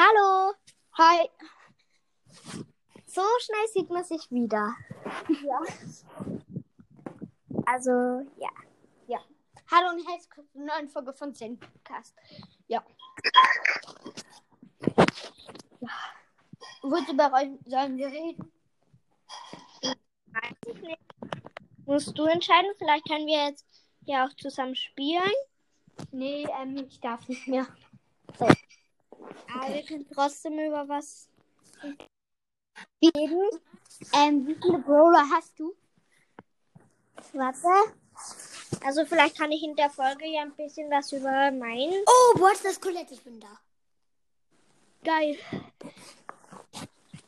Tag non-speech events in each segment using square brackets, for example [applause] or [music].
Hallo. Hi. So schnell sieht man sich wieder. Ja. Also, ja. Ja. Hallo und herzlich willkommen zur neuen Folge von Zencast. Ja. ja. Worüber sollen wir reden? Weiß ich nicht. Musst du entscheiden? Vielleicht können wir jetzt ja auch zusammen spielen. Nee, ähm, ich darf nicht mehr. So. Aber wir können trotzdem über was reden. Ähm, wie viele Brawler hast du? Warte. Also vielleicht kann ich in der Folge ja ein bisschen was über meinen. Oh, wo ist das Colette? Ich bin da. Geil.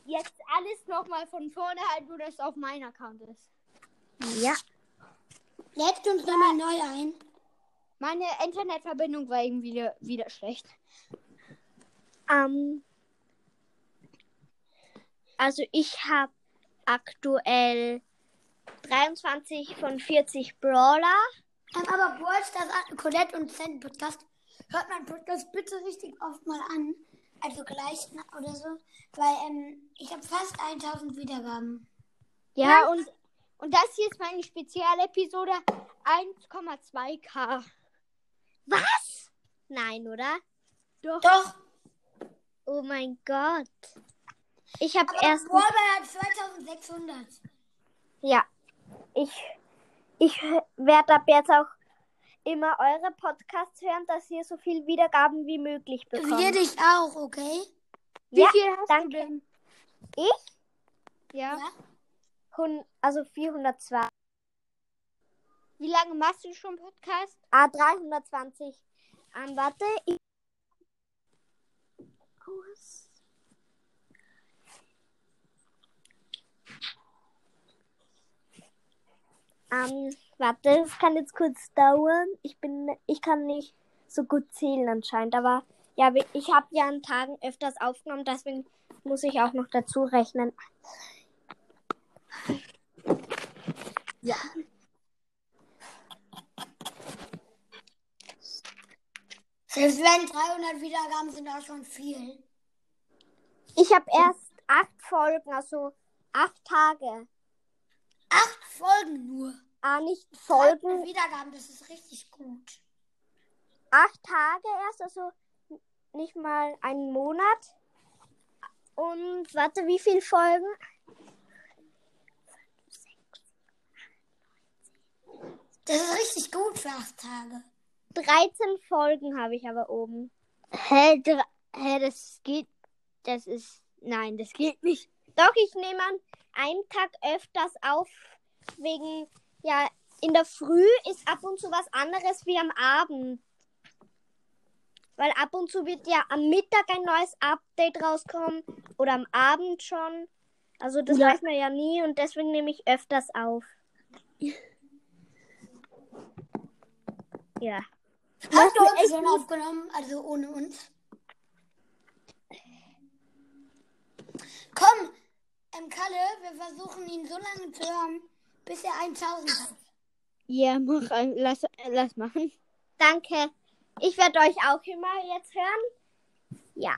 Jetzt alles nochmal von vorne, halt, wo das auf meinem Account ist. Ja. Lädst uns nochmal neu ein? Meine Internetverbindung war irgendwie wieder, wieder schlecht. Ähm, also ich habe aktuell 23 von 40 Brawler. Aber Brawl Stars, Colette und Zen Podcast, hört mein Podcast bitte richtig oft mal an. Also gleich oder so. Weil ähm, ich habe fast 1000 Wiedergaben. Ja, Ja, und, und das hier ist meine Spezialepisode 1,2k. Was? Nein, oder? Doch. Doch. Oh mein Gott. Ich habe Aber erst. Brawlball hat 2600. Ja. Ich, ich werde ab jetzt auch immer eure Podcasts hören, dass ihr so viel Wiedergaben wie möglich bekommt. Wir dich auch, okay? Ja, Wie viel hast danke. du denn? Ich? Ja. Hun also 402. Wie lange machst du schon Podcast? Ah, 320. Ähm, warte. Ich... Ähm, warte, es kann jetzt kurz dauern. Ich bin, ich kann nicht so gut zählen anscheinend, aber ja, ich habe ja an Tagen öfters aufgenommen, deswegen muss ich auch noch dazu rechnen. Ja. Selbst wenn 300 Wiedergaben sind, auch schon viel. Ich habe erst acht Folgen, also acht Tage. Acht Folgen nur. Ah, nicht 300 Folgen, Wiedergaben, das ist richtig gut. acht Tage erst, also nicht mal einen Monat. Und warte, wie viele Folgen? Das ist richtig gut für acht Tage. 13 Folgen habe ich aber oben. Hä, hä, das geht. Das ist. Nein, das geht nicht. Doch, ich nehme an einen Tag öfters auf, wegen, ja, in der Früh ist ab und zu was anderes wie am Abend. Weil ab und zu wird ja am Mittag ein neues Update rauskommen oder am Abend schon. Also das Ja. weiß man ja nie und deswegen nehme ich öfters auf. Ja. Hast du uns schon aufgenommen? Also ohne uns? Komm, ähm, Kalle, wir versuchen ihn so lange zu hören, bis er 1000 hat. Ja, mach, ein- lass, lass machen. Danke. Ich werde euch auch immer jetzt hören. Ja.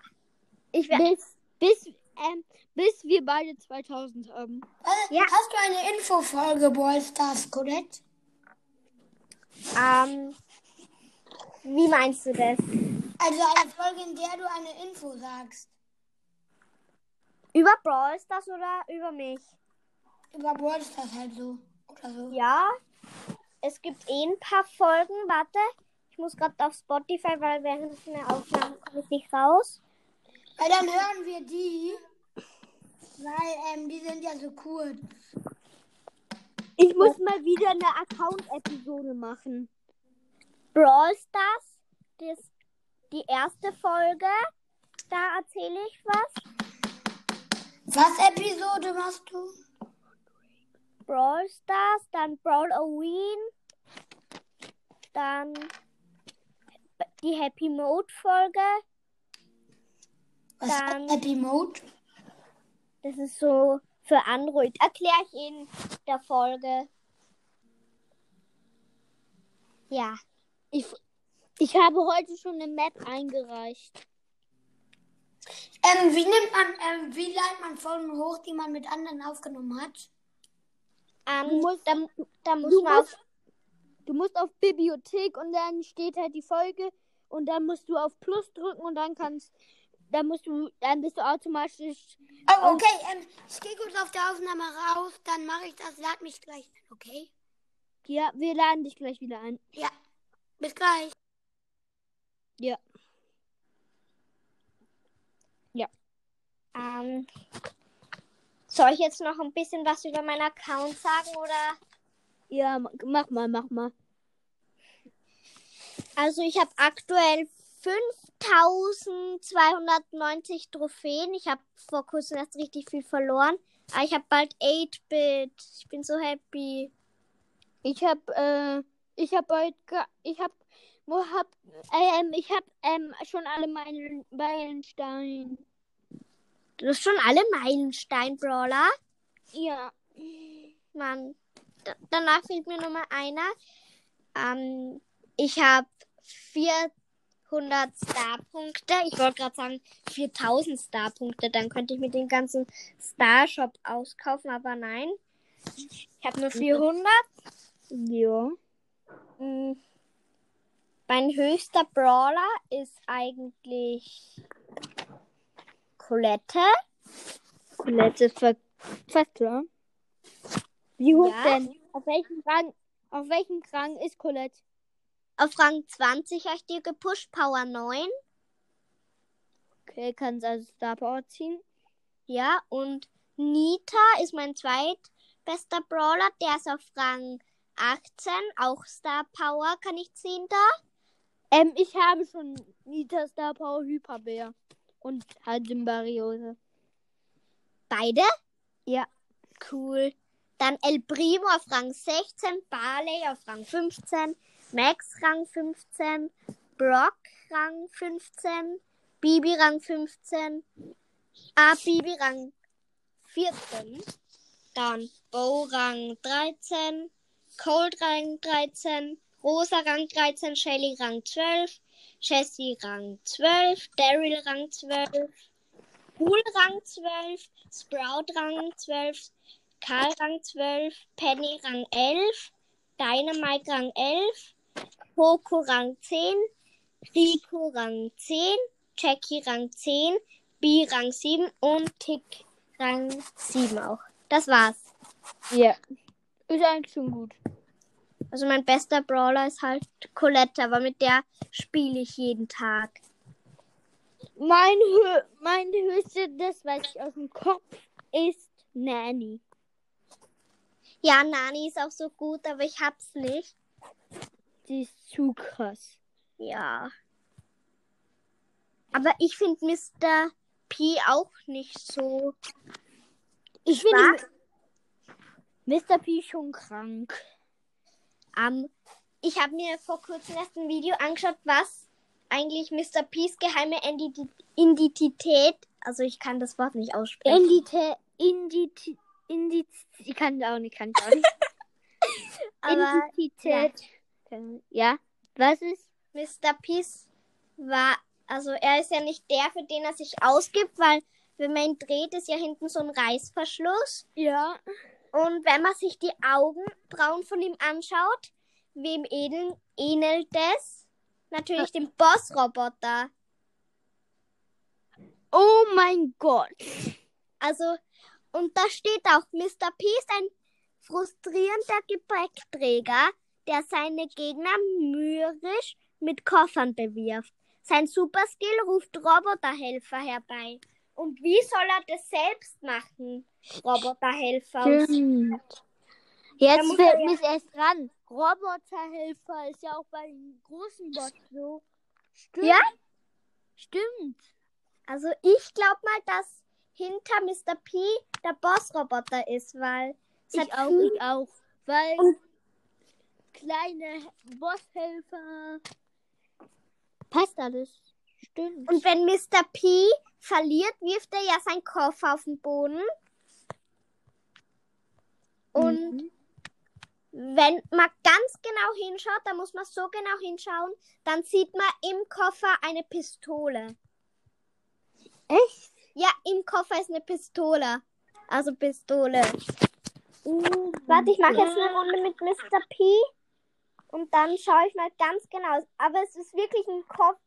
Ich werde. Bis, bis, ähm, bis wir beide 2000 haben. Äh, Ja. Hast du eine Infofolge, Brawl Stars, Colette? Ähm, wie meinst du das? Also eine Folge, in der du eine Info sagst. Über Brawl Stars oder über mich? Über Brawl Stars halt so. Oder so. Ja. Es gibt eh ein paar Folgen. Warte. Ich muss gerade auf Spotify, weil während der Aufnahme komme ich nicht raus. Weil dann hören wir die. Weil ähm, die sind ja so kurz. Ich muss mal wieder eine Account-Episode machen. Brawl Stars, das, die erste Folge. Da erzähle ich was. Was Episode machst du? Brawl Stars, dann Brawl Halloween, dann die Happy Mode Folge. Was Dann- Happy Mode? Das ist so für Android. Erkläre ich in der Folge. Ja. Ich, ich habe heute schon eine Map eingereicht. Ähm, wie nimmt man, ähm, wie leitet man Folgen hoch, die man mit anderen aufgenommen hat? Ähm, Du musst- da, da muss du man auf, musst- Du musst auf Bibliothek und dann steht halt die Folge und dann musst du auf Plus drücken und dann kannst, dann musst du, dann bist du automatisch. Oh, okay. Ähm, ich gehe kurz auf der Aufnahme raus, dann mache ich das. Lad mich gleich ein, okay? Ja, wir laden dich gleich wieder ein. Ja. Bis gleich. Ja. ähm, soll ich jetzt noch ein bisschen was über meinen Account sagen oder? Ja, ma- mach mal, mach mal. Also ich habe aktuell 5290 Trophäen. Ich habe vor kurzem erst richtig viel verloren. Aber ich habe bald 8-Bit. Ich bin so happy. Ich hab, äh, ich hab heute, ge- ich hab, wo hab, ähm, ich hab, ähm, schon alle meine Meilensteine. Du hast schon alle Meilenstein-Brawler. Ja. Mann. Da danach fehlt mir nur mal einer. Ähm, ich habe 400 Star-Punkte. Ich wollte gerade sagen 4000 Star-Punkte. Dann könnte ich mit dem ganzen Star-Shop auskaufen, aber nein. Ich habe nur 400. Ja. Mm. Mein höchster Brawler ist eigentlich Colette. Colette ist ver fast klar. Wie hoch Ja. denn? Auf welchem Rang, auf welchem Rang ist Colette? Auf Rang 20 habe ich dir gepusht, Power 9. Okay, kannst also Star Power ziehen. Ja, und Nita ist mein zweitbester Brawler. Der ist auf Rang 18. Auch Star Power kann ich ziehen da. Ähm, ich habe schon Nita Star Power Hyperbär. Und Symbariose. Beide? Ja. Cool. Dann El Primo auf Rang 16, Barley auf Rang 15, Max Rang 15, Brock Rang 15, Bibi Rang 15, ah, Bibi Rang 14, dann Bo Rang 13, Cold Rang 13, Rosa Rang 13, Shelly Rang 12, Jessie Rang 12, Daryl Rang 12, Pool Rang 12, Sprout Rang 12, Karl Rang 12, Penny Rang 11, Dynamite Rang 11, Poco Rang 10, Rico Rang 10, Jackie Rang 10, B Rang 7 und Tick Rang 7 auch. Das war's. Ja. Ist eigentlich schon gut. Also mein bester Brawler ist halt Colette, aber mit der spiele ich jeden Tag. Mein, Hö mein höchste, das weiß ich aus dem Kopf, ist Nanny. Ja, Nani ist auch so gut, aber ich hab's nicht. Die ist zu krass. Ja. Aber ich finde Mr. P auch nicht so. Ich finde Mr. P schon krank. Ähm, ich habe mir vor kurzem erst ein Video angeschaut, was eigentlich Mr. P's geheime Identi- Identität, also ich kann das Wort nicht aussprechen. Indite, Indite, Indite, ich kann es auch nicht, kann ich auch nicht. [laughs] Aber Identität. Ja. Was ist? Mr. Peace war, also er ist ja nicht der, für den er sich ausgibt, weil wenn man ihn dreht, ist ja hinten so ein Reißverschluss. Ja. Und wenn man sich die Augenbrauen von ihm anschaut, wem ähnel, ähnelt es? Natürlich dem Boss-Roboter. Oh mein Gott. Also, und da steht auch, Mr. P ist ein frustrierender Gepäckträger, der seine Gegner mürrisch mit Koffern bewirft. Sein Superskill ruft Roboterhelfer herbei. Und wie soll er das selbst machen? Roboterhelfer. Stimmt. Jetzt er ja- mich erst dran. Roboterhelfer ist ja auch bei den großen Bots so. Stimmt. Ja? Stimmt. Also ich glaube mal, dass hinter Mr. P der Boss-Roboter ist, weil Ich hat auch, ich auch. Weil Und- kleine Bosshelfer. Passt alles. Stimmt. Und wenn Mr. P verliert, wirft er ja seinen Koffer auf den Boden. Und Mhm. wenn man ganz genau hinschaut, da muss man so genau hinschauen, dann sieht man im Koffer eine Pistole. Echt? im Koffer ist eine Pistole. Also Pistole. Warte, ich mache jetzt eine Runde mit Mr. P. Und dann schaue ich mal ganz genau. Aber es ist wirklich ein Koff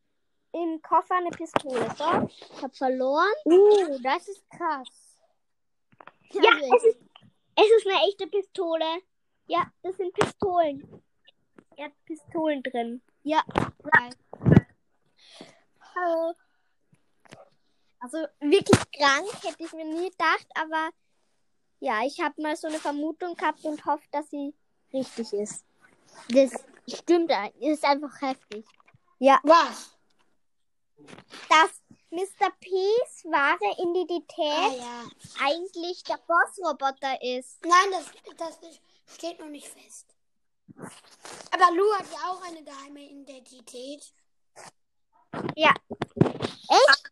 im Koffer eine Pistole. So, ich habe verloren. Uh, das ist krass. Ja, es ist, es ist eine echte Pistole. Ja, das sind Pistolen. Er hat Pistolen drin. Ja. Also wirklich krank hätte ich mir nie gedacht, aber ja, ich habe mal so eine Vermutung gehabt und hoffe, dass sie richtig ist. Das stimmt, ist einfach heftig. Ja, Was? Dass Mr. P's wahre Ah, Identität ja. eigentlich der Bossroboter ist. Nein, das, das steht noch nicht fest. Aber Lou hat ja auch eine geheime Identität. Ja. Echt?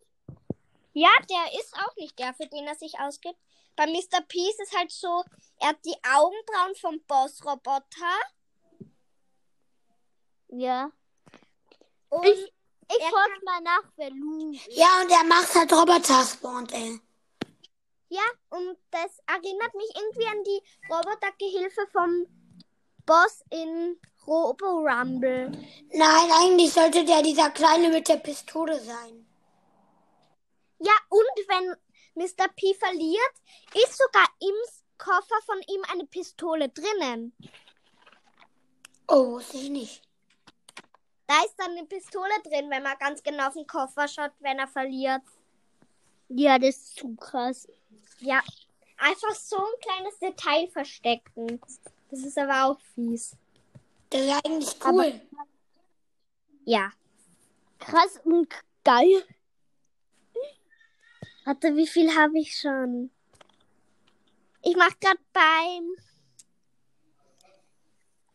Ja, der ist auch nicht der, für den er sich ausgibt. Bei Mr. P ist es halt so, er hat die Augenbrauen vom Bossroboter Ja. und Ich, ich forsch mal nach, wer Lu. Ja, und er macht halt Roboter-Spawn, ey. Ja, und das erinnert mich irgendwie an die Robotergehilfe vom Boss in Robo Rumble. Nein, eigentlich sollte der dieser Kleine mit der Pistole sein. Ja, und wenn Mr. P verliert, ist sogar im Koffer von ihm eine Pistole drinnen. Oh, wusste ich nicht. Da ist dann eine Pistole drin, wenn man ganz genau auf den Koffer schaut, wenn er verliert. Ja, das ist zu krass. Ja, einfach so ein kleines Detail verstecken. Das ist aber auch fies. Das ist eigentlich cool. Ja. Krass und geil. Warte, wie viel habe ich schon? Ich mache gerade beim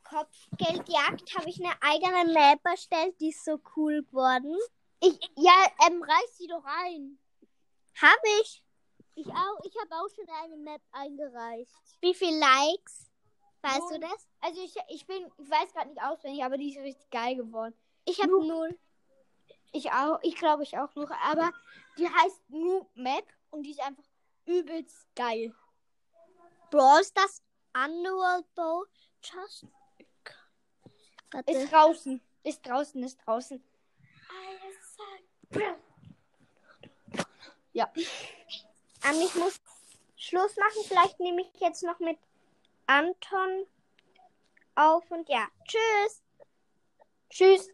Kopfgeldjagd habe ich eine eigene Map erstellt, die ist so cool geworden. Ich, ja, ähm, reiß sie doch ein. Habe ich. Ich auch, ich habe auch schon eine Map eingereicht. Wie viel Likes? Weißt Null. du das? Also ich, ich bin, ich weiß gerade nicht auswendig, aber die ist richtig geil geworden. Ich habe Null. Ich auch, ich glaube ich auch noch, aber die heißt Noob Map und die ist einfach übelst geil. Brawl Stars Underworld Bow. Just. Warte. Ist draußen, ist draußen, ist draußen. Ja. Ähm, ich muss Schluss machen. Vielleicht nehme ich jetzt noch mit Anton auf und ja. Tschüss. Tschüss.